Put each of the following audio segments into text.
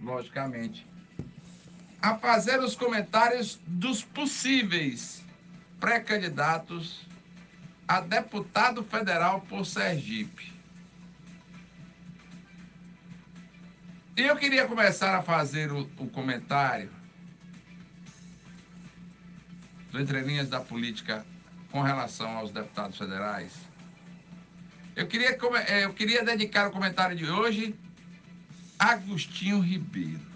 logicamente, a fazer os comentários dos possíveis pré-candidatos a deputado federal por Sergipe. E eu queria começar a fazer o, o comentário do Entre Linhas da Política com relação aos deputados federais. Eu queria, eh, eu queria dedicar o comentário de hoje Agostinho Ribeiro.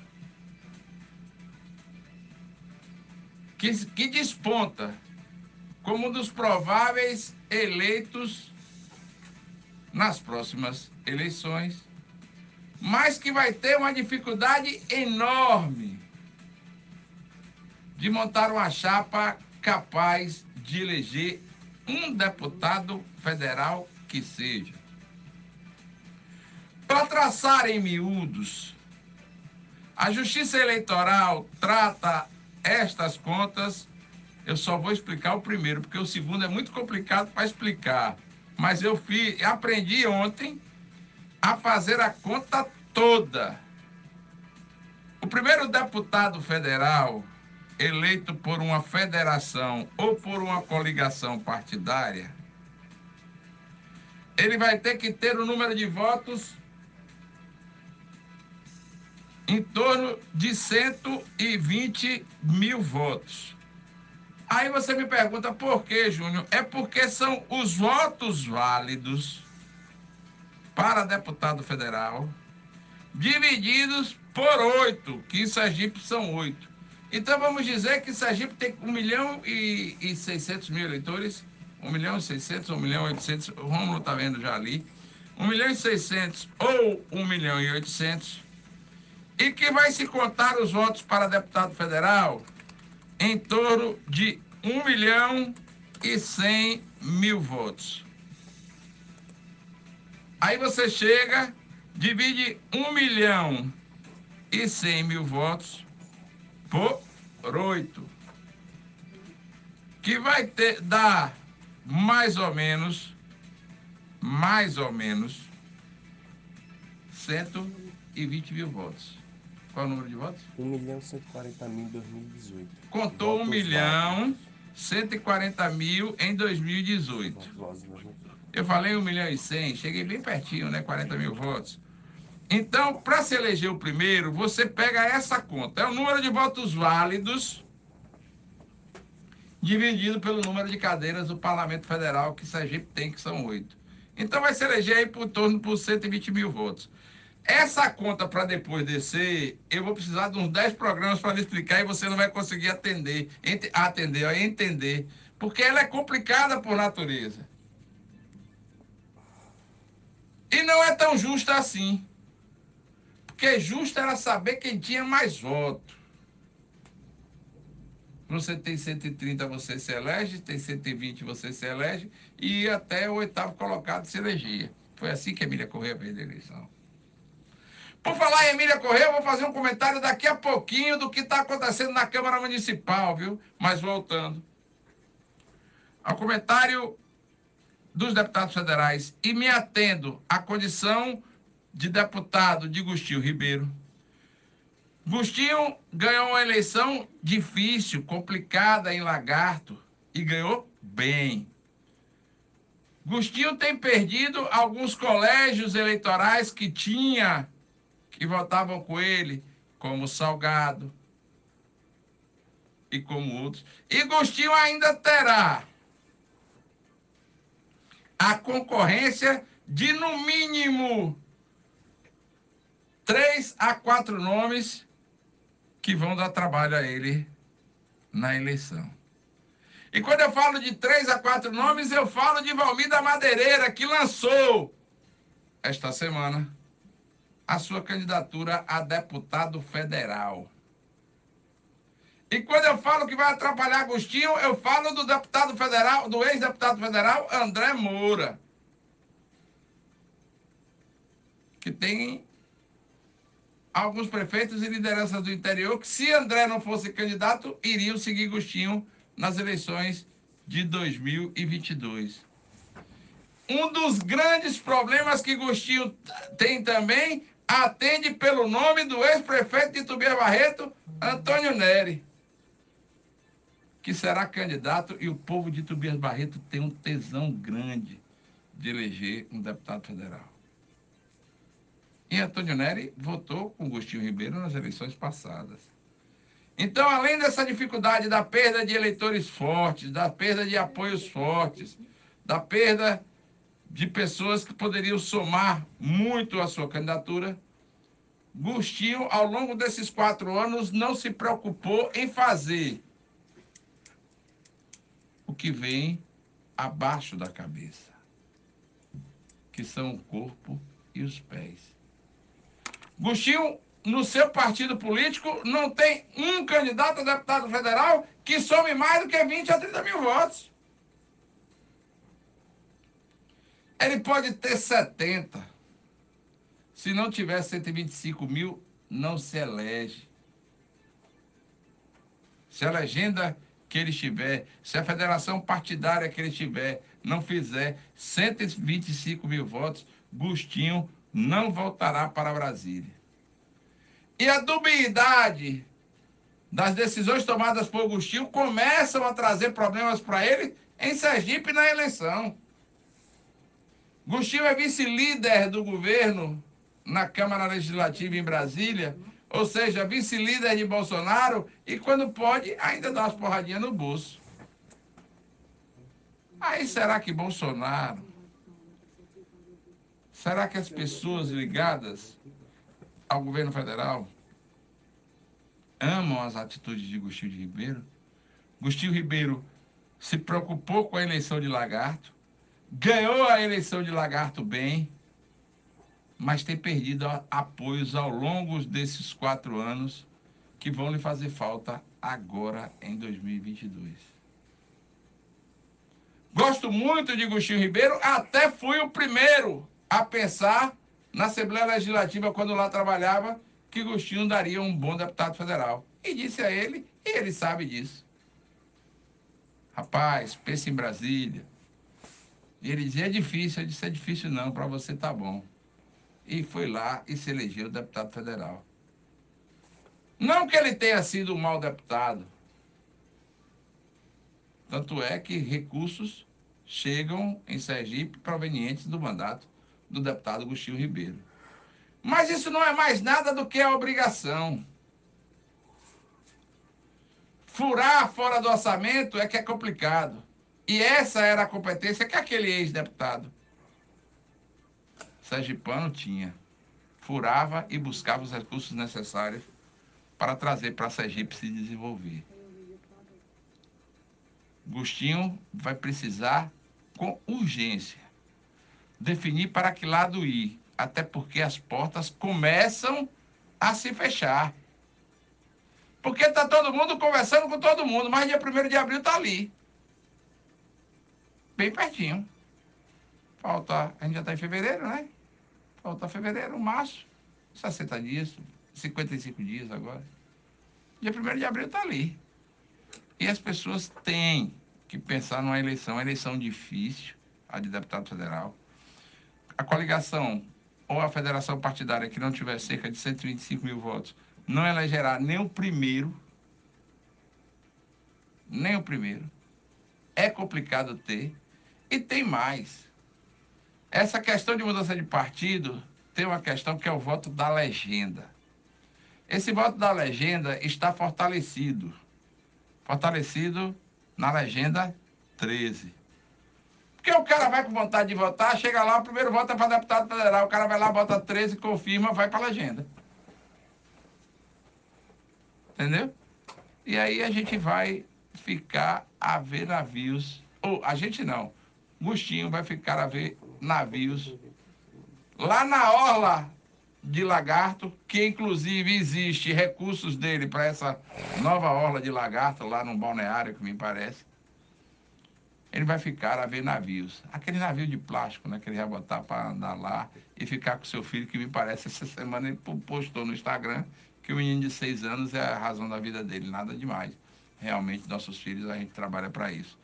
Que, que desponta como um dos prováveis eleitos nas próximas eleições, mas que vai ter uma dificuldade enorme de montar uma chapa capaz de eleger um deputado federal que seja. Para traçar em miúdos, a Justiça Eleitoral trata estas contas. Eu só vou explicar o primeiro, porque o segundo é muito complicado para explicar. Mas eu fiz, aprendi ontem a fazer a conta toda. O primeiro deputado federal eleito por uma federação ou por uma coligação partidária, ele vai ter que ter o número de votos em torno de 120 mil votos. Aí você me pergunta por quê, Júnior? É porque são os votos válidos para deputado federal divididos por oito, que em Sergipe são oito. Então vamos dizer que Sergipe tem 1 milhão e, e 600 mil eleitores, 1 milhão e 600, 1 milhão e 800, o Rômulo está vendo já ali, 1 milhão e 600 ou 1 milhão e 800, e que vai se contar os votos para deputado federal em torno de 1 milhão e 100 mil votos. Aí você chega, divide 1 milhão e 100 mil votos por 8. Que vai ter, dar mais ou menos, mais ou menos, 120 mil votos. Qual é o número de votos? 1 milhão 140 mil em 2018. Contou 1 milhão 140 mil em 2018. Eu falei 1 milhão e 100, cheguei bem pertinho, né? 40 mil votos. Então, para se eleger o primeiro, você pega essa conta. É o número de votos válidos dividido pelo número de cadeiras do Parlamento Federal que Sergipe tem, que são oito. Então, vai se eleger aí por torno por 120 mil votos. Essa conta, para depois descer, eu vou precisar de uns 10 programas para explicar e você não vai conseguir atender, ent atender, entender. Porque ela é complicada por natureza. E não é tão justa assim. Porque justo era saber quem tinha mais voto. Você tem 130, você se elege, tem 120, você se elege, e até o oitavo colocado se elegia. Foi assim que Emília Correia fez a eleição. Por falar em Emília Correia, eu vou fazer um comentário daqui a pouquinho do que está acontecendo na Câmara Municipal, viu? Mas voltando. Ao comentário dos deputados federais e me atendo à condição de deputado de Gustinho Ribeiro. Gustinho ganhou uma eleição difícil, complicada em Lagarto e ganhou bem. Gustinho tem perdido alguns colégios eleitorais que tinha, que votavam com ele, como Salgado e como outros. E Gustinho ainda terá a concorrência de, no mínimo, três a quatro nomes que vão dar trabalho a ele na eleição. E quando eu falo de três a quatro nomes, eu falo de Valmir Madeireira, que lançou esta semana a sua candidatura a deputado federal. E quando eu falo que vai atrapalhar Agostinho, eu falo do deputado federal, do ex-deputado federal André Moura, que tem alguns prefeitos e lideranças do interior que, se André não fosse candidato, iriam seguir Gostinho nas eleições de 2022. Um dos grandes problemas que Gostinho tem também atende pelo nome do ex-prefeito de Tubia Barreto, Antônio Neri, que será candidato e o povo de Tobias Barreto tem um tesão grande de eleger um deputado federal. E Antônio Neri votou com Agostinho Ribeiro nas eleições passadas. Então, além dessa dificuldade da perda de eleitores fortes, da perda de apoios fortes, da perda de pessoas que poderiam somar muito à sua candidatura, Gustinho, ao longo desses quatro anos, não se preocupou em fazer o que vem abaixo da cabeça, que são o corpo e os pés. Gustinho, no seu partido político, não tem um candidato a deputado federal que some mais do que 20 a 30 mil votos. Ele pode ter 70. Se não tiver 125 mil, não se elege. Se a legenda que ele tiver, se a federação partidária que ele tiver não fizer 125 mil votos, Gustinho não voltará para Brasília. E a dubiedade das decisões tomadas por Agostinho começam a trazer problemas para ele em Sergipe na eleição. Agostinho é vice-líder do governo na Câmara Legislativa em Brasília, ou seja, vice-líder de Bolsonaro, e quando pode, ainda dá umas porradinhas no bolso. Aí será que Bolsonaro, será que as pessoas ligadas ao governo federal amam as atitudes de Agostinho de Ribeiro? Agostinho Ribeiro se preocupou com a eleição de Lagarto, ganhou a eleição de Lagarto bem, mas tem perdido apoios ao longo desses quatro anos que vão lhe fazer falta agora em 2022. Gosto muito de Agostinho Ribeiro, até fui o primeiro a pensar na Assembleia Legislativa, quando lá trabalhava, que Agostinho daria um bom deputado federal. E disse a ele, e ele sabe disso. Rapaz, pense em Brasília. Ele dizia, é difícil. Eu disse, é difícil não, para você tá bom e foi lá e se elegeu deputado federal. Não que ele tenha sido um mau deputado. Tanto é que recursos chegam em Sergipe provenientes do mandato do deputado Agostinho Ribeiro. Mas isso não é mais nada do que a obrigação. Furar fora do orçamento é que é complicado. E essa era a competência que aquele ex-deputado sergipano tinha. Furava e buscava os recursos necessários para trazer para Sergipe se desenvolver. Agostinho vai precisar, com urgência, definir para que lado ir, até porque as portas começam a se fechar. Porque está todo mundo conversando com todo mundo, mas dia 1 de abril está ali. Bem pertinho. Falta. A gente já está em fevereiro, né? Falta fevereiro, março, 60 dias, 55 dias agora. Dia 1 de abril está ali. E as pessoas têm que pensar numa eleição, uma eleição difícil, a de deputado federal. A coligação ou a federação partidária que não tiver cerca de 125 mil votos não elegerá nem o primeiro, nem o primeiro. É complicado ter. E tem mais. Essa questão de mudança de partido tem uma questão que é o voto da legenda. Esse voto da legenda está fortalecido. Fortalecido na legenda 13. Porque o cara vai com vontade de votar, chega lá, o primeiro voto é para deputado federal, o cara vai lá, vota 13, confirma, vai para a legenda. Entendeu? E aí a gente vai ficar a ver navios. Ou a gente não. Gustinho vai ficar a ver navios lá na orla de Lagarto, que inclusive existe recursos dele para essa nova orla de Lagarto, lá no balneário, que me parece. Ele vai ficar a ver navios. Aquele navio de plástico, né, que ele vai botar para andar lá e ficar com seu filho, que me parece, essa semana ele postou no Instagram que o menino de seis anos é a razão da vida dele, nada demais. Realmente, nossos filhos, a gente trabalha para isso.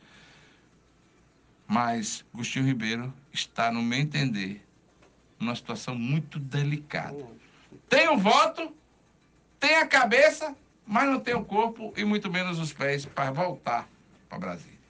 Mas Agostinho Ribeiro está, no meu entender, numa situação muito delicada. tem o voto, tem a cabeça, mas não tem o corpo e muito menos os pés para voltar para Brasília.